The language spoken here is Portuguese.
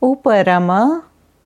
Uparama